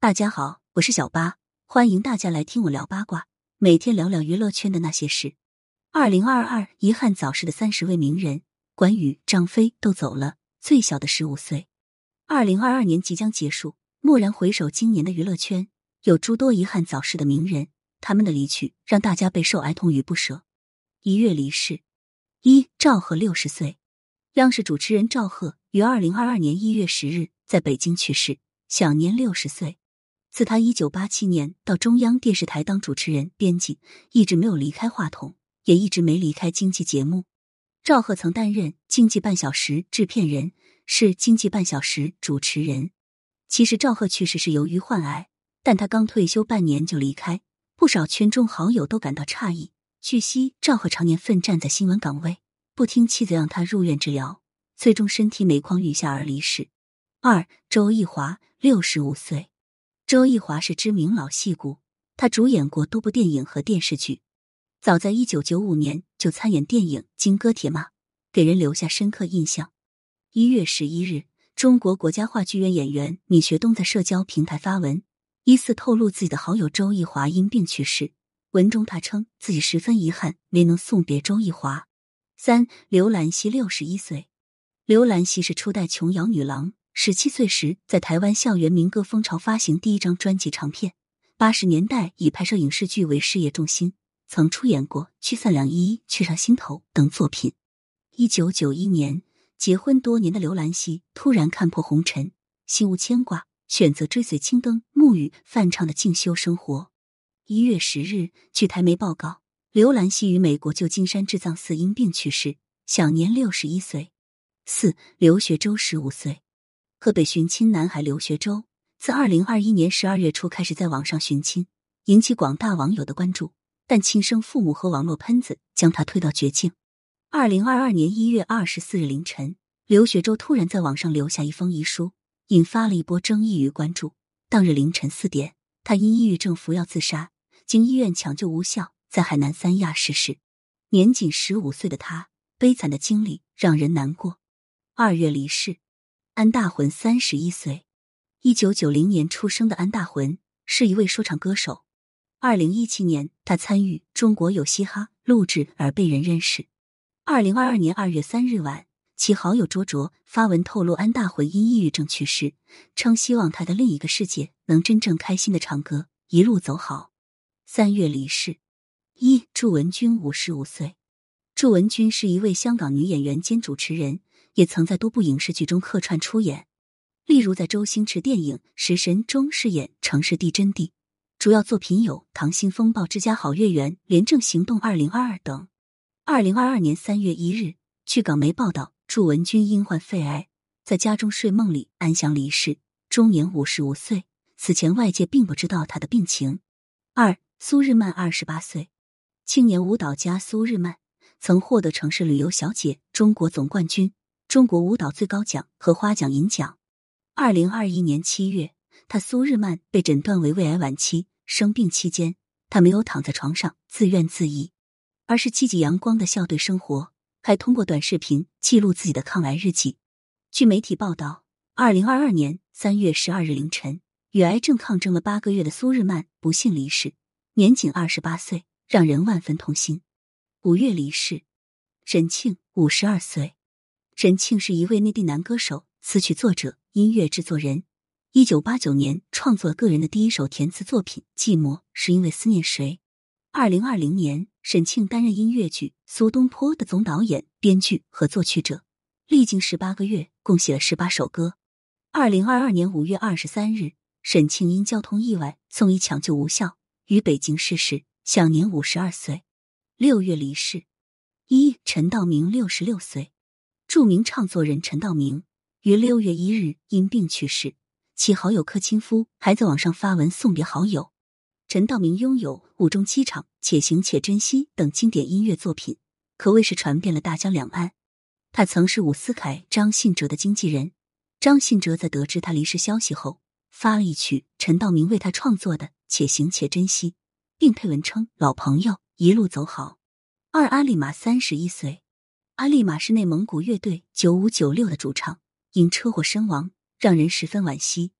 大家好，我是小八，欢迎大家来听我聊八卦，每天聊聊娱乐圈的那些事。二零二二遗憾早逝的三十位名人，关羽、张飞都走了，最小的十五岁。二零二二年即将结束，蓦然回首，今年的娱乐圈有诸多遗憾早逝的名人，他们的离去让大家备受哀痛与不舍。一月离世，一赵赫六十岁，央视主持人赵赫于二零二二年一月十日在北京去世，享年六十岁。自他一九八七年到中央电视台当主持人、编辑，一直没有离开话筒，也一直没离开经济节目。赵赫曾担任《经济半小时》制片人，是《经济半小时》主持人。其实赵赫去世是由于患癌，但他刚退休半年就离开，不少圈中好友都感到诧异。据悉，赵赫常年奋战在新闻岗位，不听妻子让他入院治疗，最终身体每况愈下而离世。二周奕华六十五岁。周奕华是知名老戏骨，他主演过多部电影和电视剧。早在一九九五年就参演电影《金戈铁马》，给人留下深刻印象。一月十一日，中国国家话剧院演员米学东在社交平台发文，疑似透露自己的好友周奕华因病去世。文中他称自己十分遗憾没能送别周奕华。三刘兰希六十一岁，刘兰希是初代琼瑶女郎。十七岁时，在台湾校园民歌风潮发行第一张专辑唱片。八十年代以拍摄影视剧为事业重心，曾出演过《驱散两依依》《去上心头》等作品。一九九一年，结婚多年的刘兰希突然看破红尘，心无牵挂，选择追随青灯、沐雨、泛唱的静修生活。一月十日，据台媒报告，刘兰希于美国旧金山智藏寺因病去世，享年六十一岁。四刘学周十五岁。河北寻亲男孩刘学周，自二零二一年十二月初开始在网上寻亲，引起广大网友的关注。但亲生父母和网络喷子将他推到绝境。二零二二年一月二十四日凌晨，刘学周突然在网上留下一封遗书，引发了一波争议与关注。当日凌晨四点，他因抑郁症服药自杀，经医院抢救无效，在海南三亚逝世。年仅十五岁的他，悲惨的经历让人难过。二月离世。安大魂三十一岁，一九九零年出生的安大魂是一位说唱歌手。二零一七年，他参与《中国有嘻哈》录制而被人认识。二零二二年二月三日晚，其好友卓卓发文透露安大魂因抑郁症去世，称希望他的另一个世界能真正开心的唱歌，一路走好。三月离世。一祝文君五十五岁，祝文君是一位香港女演员兼主持人。也曾在多部影视剧中客串出演，例如在周星驰电影《食神》中饰演城市地真谛，主要作品有《溏心风暴之家好月圆》《廉政行动二零二二》等。二零二二年三月一日，据港媒报道，祝文君因患肺癌，在家中睡梦里安详离世，终年五十五岁。此前外界并不知道他的病情。二苏日曼二十八岁，青年舞蹈家苏日曼曾获得城市旅游小姐中国总冠军。中国舞蹈最高奖和花奖银奖。二零二一年七月，他苏日曼被诊断为胃癌晚期。生病期间，他没有躺在床上自怨自艾，而是积极阳光的笑对生活，还通过短视频记录自己的抗癌日记。据媒体报道，二零二二年三月十二日凌晨，与癌症抗争了八个月的苏日曼不幸离世，年仅二十八岁，让人万分痛心。五月离世，沈庆五十二岁。沈庆是一位内地男歌手、词曲作者、音乐制作人。一九八九年创作个人的第一首填词作品《寂寞》，是因为思念谁。二零二零年，沈庆担任音乐剧《苏东坡》的总导演、编剧和作曲者，历经十八个月，共写了十八首歌。二零二二年五月二十三日，沈庆因交通意外送医抢救无效，于北京逝世，享年五十二岁。六月离世。一陈道明六十六岁。著名唱作人陈道明于六月一日因病去世，其好友柯清夫还在网上发文送别好友。陈道明拥有《五中七场》《且行且珍惜》等经典音乐作品，可谓是传遍了大江两岸。他曾是伍思凯、张信哲的经纪人。张信哲在得知他离世消息后，发了一曲陈道明为他创作的《且行且珍惜》，并配文称：“老朋友，一路走好。”二阿里玛三十一岁。阿丽玛是内蒙古乐队九五九六的主唱，因车祸身亡，让人十分惋惜。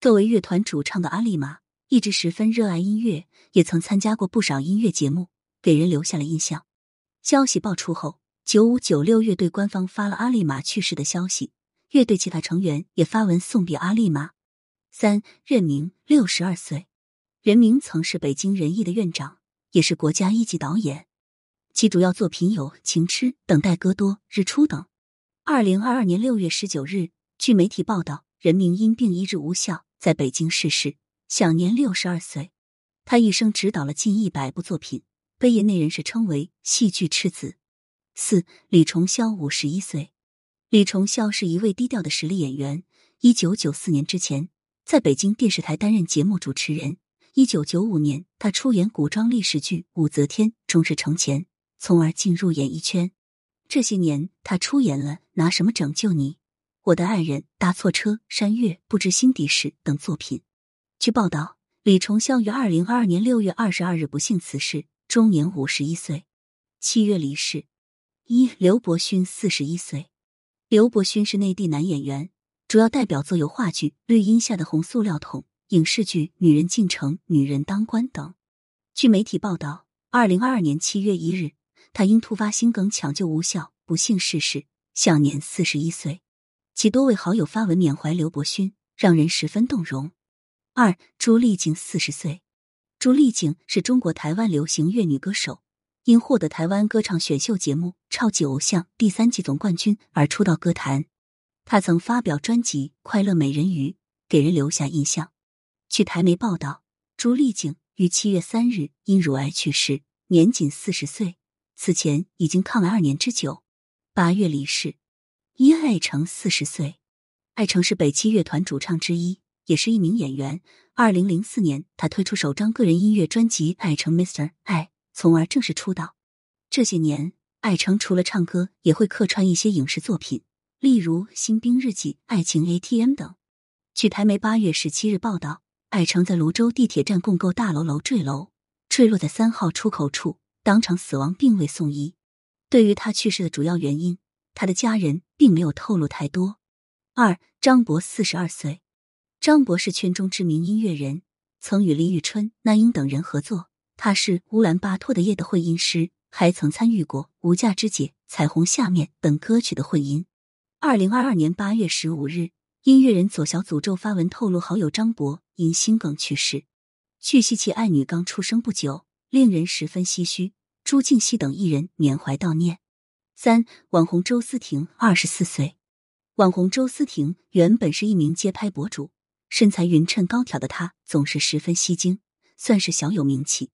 作为乐团主唱的阿丽玛，一直十分热爱音乐，也曾参加过不少音乐节目，给人留下了印象。消息爆出后，九五九六乐队官方发了阿丽玛去世的消息，乐队其他成员也发文送别阿丽玛。三任明六十二岁，任明曾是北京人艺的院长，也是国家一级导演，其主要作品有《情痴》《等待戈多》《日出》等。二零二二年六月十九日，据媒体报道，任明因病医治无效。在北京逝世，享年六十二岁。他一生执导了近一百部作品，被业内人士称为“戏剧赤子”。四李重霄五十一岁，李重霄是一位低调的实力演员。一九九四年之前，在北京电视台担任节目主持人。一九九五年，他出演古装历史剧《武则天》，终日成前，从而进入演艺圈。这些年，他出演了《拿什么拯救你》。我的爱人搭错车，山月不知心底事等作品。据报道，李重霄于二零二二年六月二十二日不幸辞世，终年五十一岁。七月离世。一刘伯勋四十一岁。刘伯勋是内地男演员，主要代表作有话剧《绿荫下的红塑料桶》、影视剧《女人进城》《女人当官》等。据媒体报道，二零二二年七月一日，他因突发心梗抢救无效，不幸逝世，享年四十一岁。其多位好友发文缅怀刘伯勋，让人十分动容。二朱丽静四十岁，朱丽静是中国台湾流行乐女歌手，因获得台湾歌唱选秀节目《超级偶像》第三季总冠军而出道歌坛。她曾发表专辑《快乐美人鱼》，给人留下印象。据台媒报道，朱丽静于七月三日因乳癌去世，年仅四十岁。此前已经抗癌二年之久。八月离世。一艾成四十岁，艾成是北七乐团主唱之一，也是一名演员。二零零四年，他推出首张个人音乐专辑《艾成 Mister 爱》，从而正式出道。这些年，艾成除了唱歌，也会客串一些影视作品，例如《新兵日记》《爱情 ATM》等。据台媒八月十七日报道，艾成在泸州地铁站共购大楼楼坠楼，坠落在三号出口处，当场死亡，并未送医。对于他去世的主要原因，他的家人并没有透露太多。二张博四十二岁，张博是圈中知名音乐人，曾与李宇春、那英等人合作。他是乌兰巴托的夜的混音师，还曾参与过《无价之姐》《彩虹下面》等歌曲的混音。二零二二年八月十五日，音乐人左小诅咒发文透露，好友张博因心梗去世。据悉，其爱女刚出生不久，令人十分唏嘘。朱静熙等艺人缅怀悼念。三网红周思婷二十四岁，网红周思婷原本是一名街拍博主，身材匀称高挑的她总是十分吸睛，算是小有名气。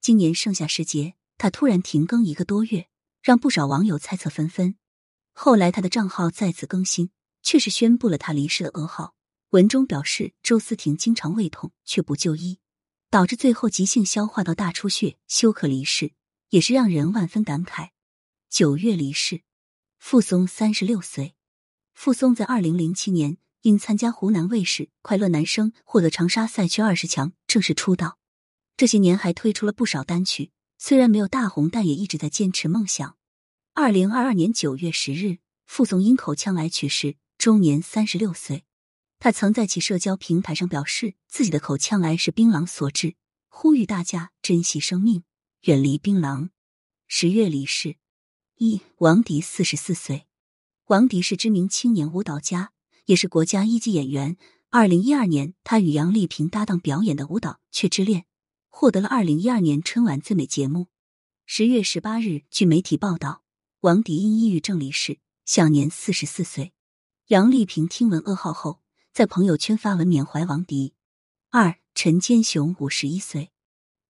今年盛夏时节，她突然停更一个多月，让不少网友猜测纷纷。后来她的账号再次更新，却是宣布了她离世的噩耗。文中表示，周思婷经常胃痛却不就医，导致最后急性消化道大出血，休克离世，也是让人万分感慨。九月离世，傅松三十六岁。傅松在二零零七年因参加湖南卫视《快乐男声》获得长沙赛区二十强，正式出道。这些年还推出了不少单曲，虽然没有大红，但也一直在坚持梦想。二零二二年九月十日，傅松因口腔癌去世，终年三十六岁。他曾在其社交平台上表示，自己的口腔癌是槟榔所致，呼吁大家珍惜生命，远离槟榔。十月离世。一王迪四十四岁，王迪是知名青年舞蹈家，也是国家一级演员。二零一二年，他与杨丽萍搭档表演的舞蹈《雀之恋》获得了二零一二年春晚最美节目。十月十八日，据媒体报道，王迪因抑郁症离世，享年四十四岁。杨丽萍听闻噩耗后，在朋友圈发文缅怀王迪。二陈建雄五十一岁，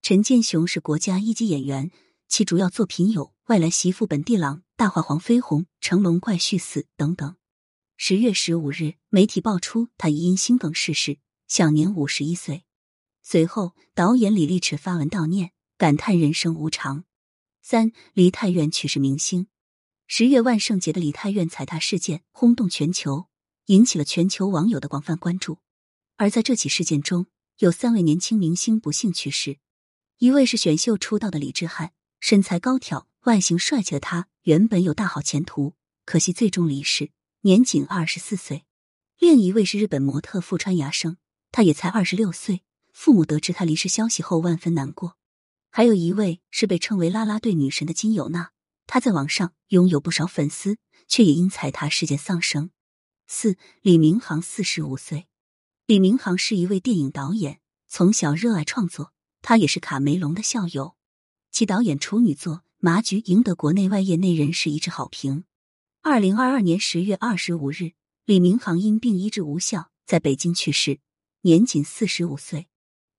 陈建雄是国家一级演员，其主要作品有。外来媳妇本地郎、大话黄飞鸿、成龙怪婿四等等。十月十五日，媒体爆出他疑因心梗逝世，享年五十一岁。随后，导演李立驰发文悼念，感叹人生无常。三梨泰院去世明星。十月万圣节的梨泰院踩踏事件轰动全球，引起了全球网友的广泛关注。而在这起事件中，有三位年轻明星不幸去世。一位是选秀出道的李智翰，身材高挑。外形帅气的他原本有大好前途，可惜最终离世，年仅二十四岁。另一位是日本模特富川芽生，他也才二十六岁。父母得知他离世消息后，万分难过。还有一位是被称为啦啦队女神的金友娜，她在网上拥有不少粉丝，却也因踩踏事件丧生。四李明航四十五岁，李明航是一位电影导演，从小热爱创作，他也是卡梅隆的校友，其导演处女作《麻菊》赢得国内外业内人士一致好评。二零二二年十月二十五日，李明航因病医治无效，在北京去世，年仅四十五岁。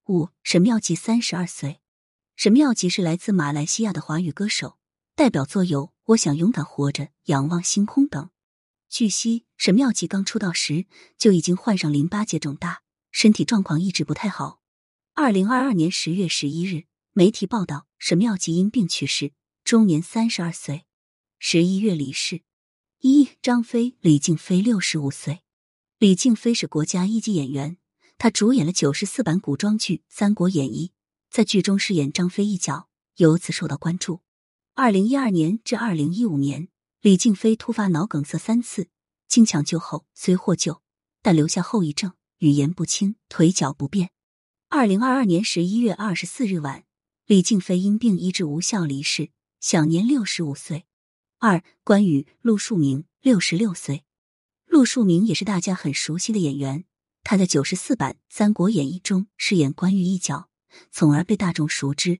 五沈妙吉三十二岁，沈妙吉是来自马来西亚的华语歌手，代表作有《我想勇敢活着》《仰望星空》等。据悉，沈妙吉刚出道时就已经患上淋巴结肿大，身体状况一直不太好。二零二二年十月十一日，媒体报道沈妙吉因病去世，终年三十二岁。十一月离世。一张飞李静飞六十五岁，李静飞是国家一级演员。他主演了九十四版古装剧《三国演义》，在剧中饰演张飞一角，由此受到关注。二零一二年至二零一五年，李静飞突发脑梗塞三次，经抢救后虽获救，但留下后遗症，语言不清，腿脚不便。二零二二年十一月二十四日晚，李静飞因病医治无效离世，享年六十五岁。二关羽陆树铭六十六岁，陆树铭也是大家很熟悉的演员。他在九十四版《三国演义》中饰演关羽一角，从而被大众熟知。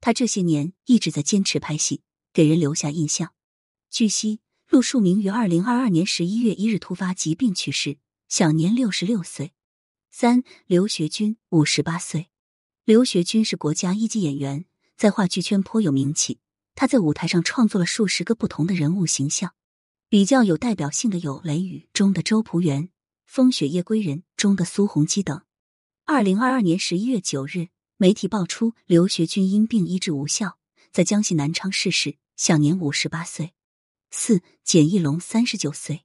他这些年一直在坚持拍戏，给人留下印象。据悉，陆树铭于二零二二年十一月一日突发疾病去世，享年六十六岁。三刘学军五十八岁，刘学军是国家一级演员，在话剧圈颇有名气。他在舞台上创作了数十个不同的人物形象，比较有代表性的有《雷雨》中的周朴园。《风雪夜归人》中的苏洪基等。二零二二年十一月九日，媒体爆出刘学军因病医治无效，在江西南昌逝世，享年五十八岁。四简奕龙三十九岁，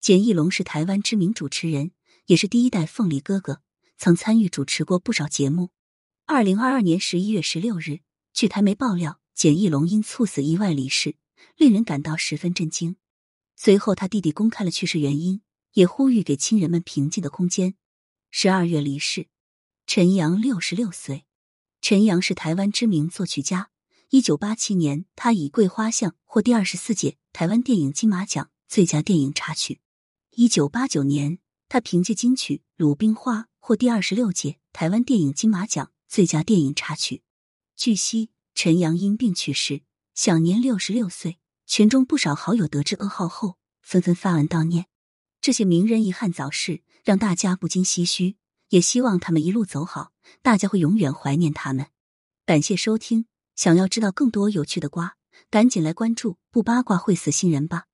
简奕龙是台湾知名主持人，也是第一代凤梨哥哥，曾参与主持过不少节目。二零二二年十一月十六日，据台媒爆料，简奕龙因猝死意外离世，令人感到十分震惊。随后，他弟弟公开了去世原因。也呼吁给亲人们平静的空间。十二月离世，陈阳六十六岁。陈阳是台湾知名作曲家。一九八七年，他以《桂花巷》获第二十四届台湾电影金马奖最佳电影插曲。一九八九年，他凭借金曲《鲁冰花》获第二十六届台湾电影金马奖最佳电影插曲。据悉，陈阳因病去世，享年六十六岁。群众不少好友得知噩耗后，纷纷发文悼念。这些名人遗憾早逝，让大家不禁唏嘘，也希望他们一路走好。大家会永远怀念他们。感谢收听，想要知道更多有趣的瓜，赶紧来关注，不八卦会死新人吧。